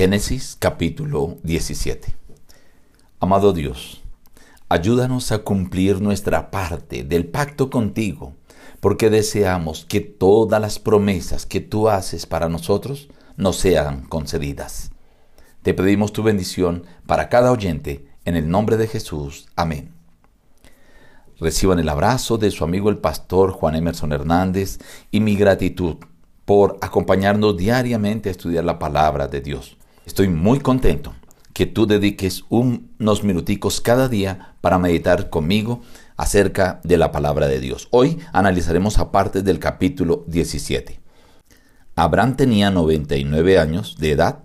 Génesis capítulo 17. Amado Dios, ayúdanos a cumplir nuestra parte del pacto contigo, porque deseamos que todas las promesas que tú haces para nosotros nos sean concedidas. Te pedimos tu bendición para cada oyente, en el nombre de Jesús. Amén. Reciban el abrazo de su amigo el pastor Juan Emerson Hernández y mi gratitud por acompañarnos diariamente a estudiar la palabra de Dios. Estoy muy contento que tú dediques unos minuticos cada día para meditar conmigo acerca de la palabra de Dios. Hoy analizaremos aparte del capítulo 17. Abraham tenía 99 años de edad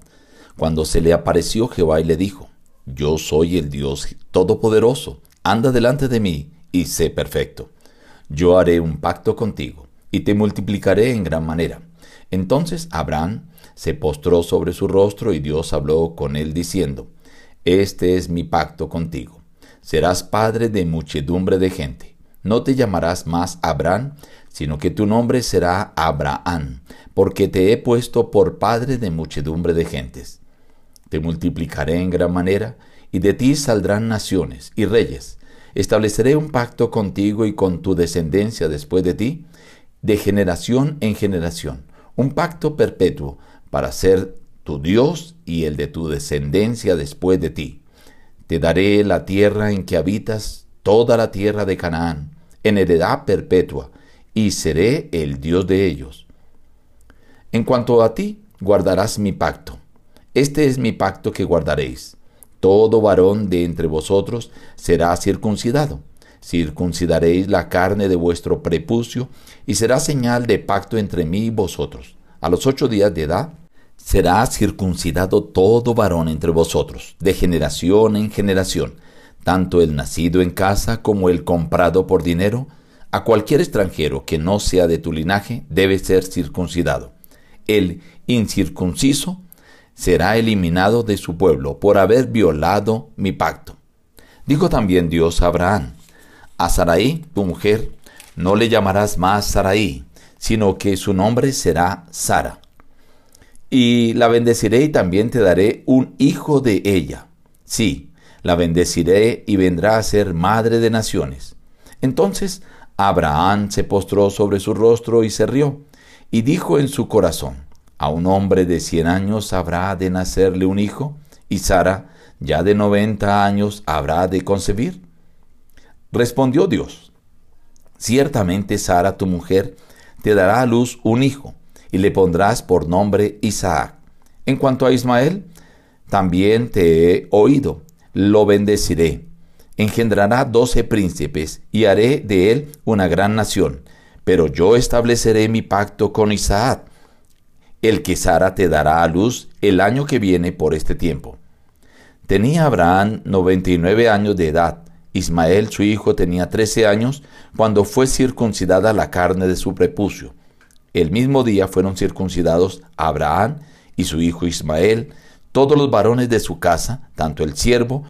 cuando se le apareció Jehová y le dijo, Yo soy el Dios Todopoderoso, anda delante de mí y sé perfecto. Yo haré un pacto contigo y te multiplicaré en gran manera. Entonces Abraham se postró sobre su rostro y Dios habló con él diciendo, Este es mi pacto contigo. Serás padre de muchedumbre de gente. No te llamarás más Abraham, sino que tu nombre será Abraham, porque te he puesto por padre de muchedumbre de gentes. Te multiplicaré en gran manera, y de ti saldrán naciones y reyes. Estableceré un pacto contigo y con tu descendencia después de ti, de generación en generación, un pacto perpetuo para ser tu Dios y el de tu descendencia después de ti. Te daré la tierra en que habitas, toda la tierra de Canaán, en heredad perpetua, y seré el Dios de ellos. En cuanto a ti, guardarás mi pacto. Este es mi pacto que guardaréis. Todo varón de entre vosotros será circuncidado. Circuncidaréis la carne de vuestro prepucio, y será señal de pacto entre mí y vosotros. A los ocho días de edad será circuncidado todo varón entre vosotros, de generación en generación, tanto el nacido en casa como el comprado por dinero, a cualquier extranjero que no sea de tu linaje debe ser circuncidado. El incircunciso será eliminado de su pueblo por haber violado mi pacto. Dijo también Dios a Abraham, a Sarai, tu mujer, no le llamarás más Sarai, sino que su nombre será Sara y la bendeciré y también te daré un hijo de ella. Sí, la bendeciré y vendrá a ser madre de naciones. Entonces Abraham se postró sobre su rostro y se rió, y dijo en su corazón, a un hombre de cien años habrá de nacerle un hijo, y Sara, ya de noventa años, habrá de concebir. Respondió Dios, ciertamente Sara, tu mujer, te dará a luz un hijo, y le pondrás por nombre Isaac. En cuanto a Ismael, también te he oído, lo bendeciré. Engendrará doce príncipes y haré de él una gran nación. Pero yo estableceré mi pacto con Isaac, el que Sara te dará a luz el año que viene por este tiempo. Tenía Abraham noventa y nueve años de edad. Ismael, su hijo, tenía trece años cuando fue circuncidada la carne de su prepucio. El mismo día fueron circuncidados Abraham y su hijo Ismael, todos los varones de su casa, tanto el siervo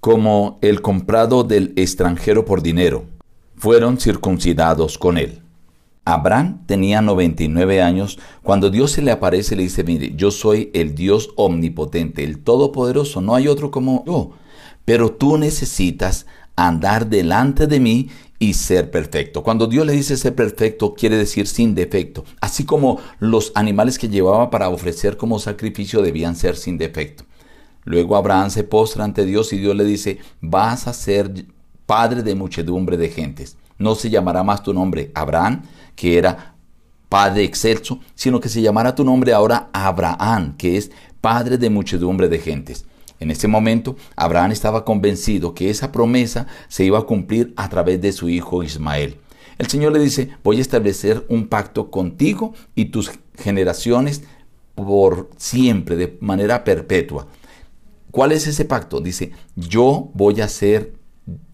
como el comprado del extranjero por dinero, fueron circuncidados con él. Abraham tenía 99 años cuando Dios se le aparece y le dice, mire, yo soy el Dios omnipotente, el todopoderoso, no hay otro como yo, pero tú necesitas andar delante de mí y ser perfecto. Cuando Dios le dice ser perfecto, quiere decir sin defecto. Así como los animales que llevaba para ofrecer como sacrificio debían ser sin defecto. Luego Abraham se postra ante Dios y Dios le dice, vas a ser padre de muchedumbre de gentes. No se llamará más tu nombre Abraham, que era padre excelso, sino que se llamará tu nombre ahora Abraham, que es padre de muchedumbre de gentes. En ese momento, Abraham estaba convencido que esa promesa se iba a cumplir a través de su hijo Ismael. El Señor le dice, voy a establecer un pacto contigo y tus generaciones por siempre, de manera perpetua. ¿Cuál es ese pacto? Dice, yo voy a ser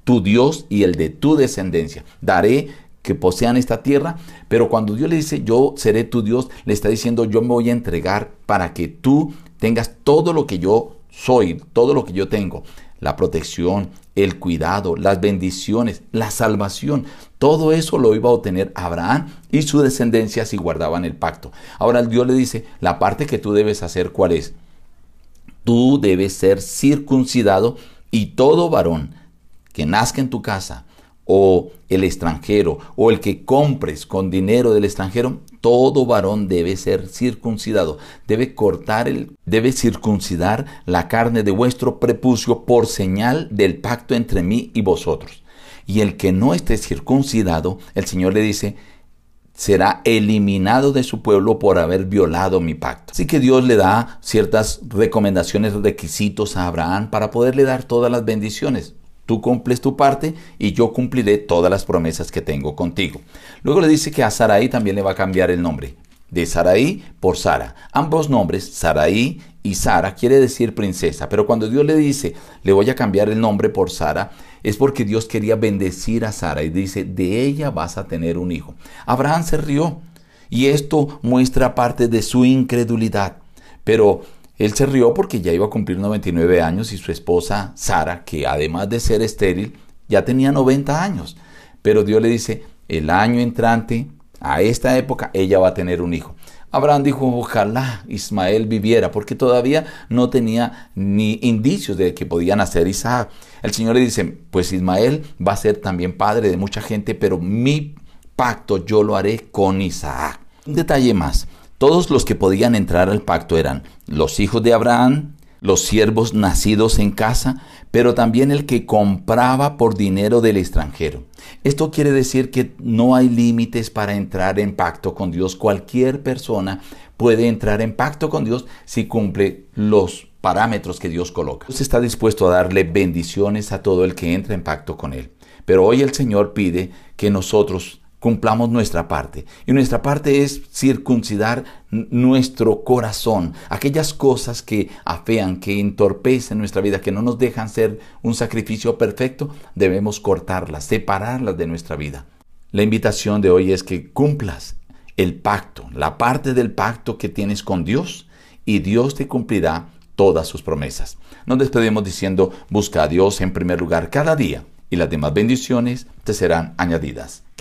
tu Dios y el de tu descendencia. Daré que posean esta tierra, pero cuando Dios le dice, yo seré tu Dios, le está diciendo, yo me voy a entregar para que tú tengas todo lo que yo soy, todo lo que yo tengo, la protección, el cuidado, las bendiciones, la salvación, todo eso lo iba a obtener Abraham y su descendencia si guardaban el pacto. Ahora Dios le dice, la parte que tú debes hacer, ¿cuál es? Tú debes ser circuncidado y todo varón que nazca en tu casa o el extranjero o el que compres con dinero del extranjero, todo varón debe ser circuncidado, debe cortar el debe circuncidar la carne de vuestro prepucio por señal del pacto entre mí y vosotros. Y el que no esté circuncidado, el Señor le dice, será eliminado de su pueblo por haber violado mi pacto. Así que Dios le da ciertas recomendaciones, requisitos a Abraham para poderle dar todas las bendiciones. Tú cumples tu parte y yo cumpliré todas las promesas que tengo contigo. Luego le dice que a Saraí también le va a cambiar el nombre. De Saraí por Sara. Ambos nombres, Saraí y Sara, quiere decir princesa. Pero cuando Dios le dice, le voy a cambiar el nombre por Sara, es porque Dios quería bendecir a Sara y dice, de ella vas a tener un hijo. Abraham se rió y esto muestra parte de su incredulidad. Pero él se rió porque ya iba a cumplir 99 años y su esposa Sara, que además de ser estéril, ya tenía 90 años. Pero Dios le dice, el año entrante, a esta época, ella va a tener un hijo. Abraham dijo, ojalá Ismael viviera, porque todavía no tenía ni indicios de que podía nacer Isaac. El Señor le dice, pues Ismael va a ser también padre de mucha gente, pero mi pacto yo lo haré con Isaac. Un detalle más, todos los que podían entrar al pacto eran los hijos de Abraham, los siervos nacidos en casa, pero también el que compraba por dinero del extranjero. Esto quiere decir que no hay límites para entrar en pacto con Dios. Cualquier persona puede entrar en pacto con Dios si cumple los parámetros que Dios coloca. Dios está dispuesto a darle bendiciones a todo el que entra en pacto con Él. Pero hoy el Señor pide que nosotros cumplamos nuestra parte. Y nuestra parte es circuncidar nuestro corazón. Aquellas cosas que afean, que entorpecen nuestra vida, que no nos dejan ser un sacrificio perfecto, debemos cortarlas, separarlas de nuestra vida. La invitación de hoy es que cumplas el pacto, la parte del pacto que tienes con Dios y Dios te cumplirá todas sus promesas. Nos despedimos diciendo, busca a Dios en primer lugar cada día y las demás bendiciones te serán añadidas.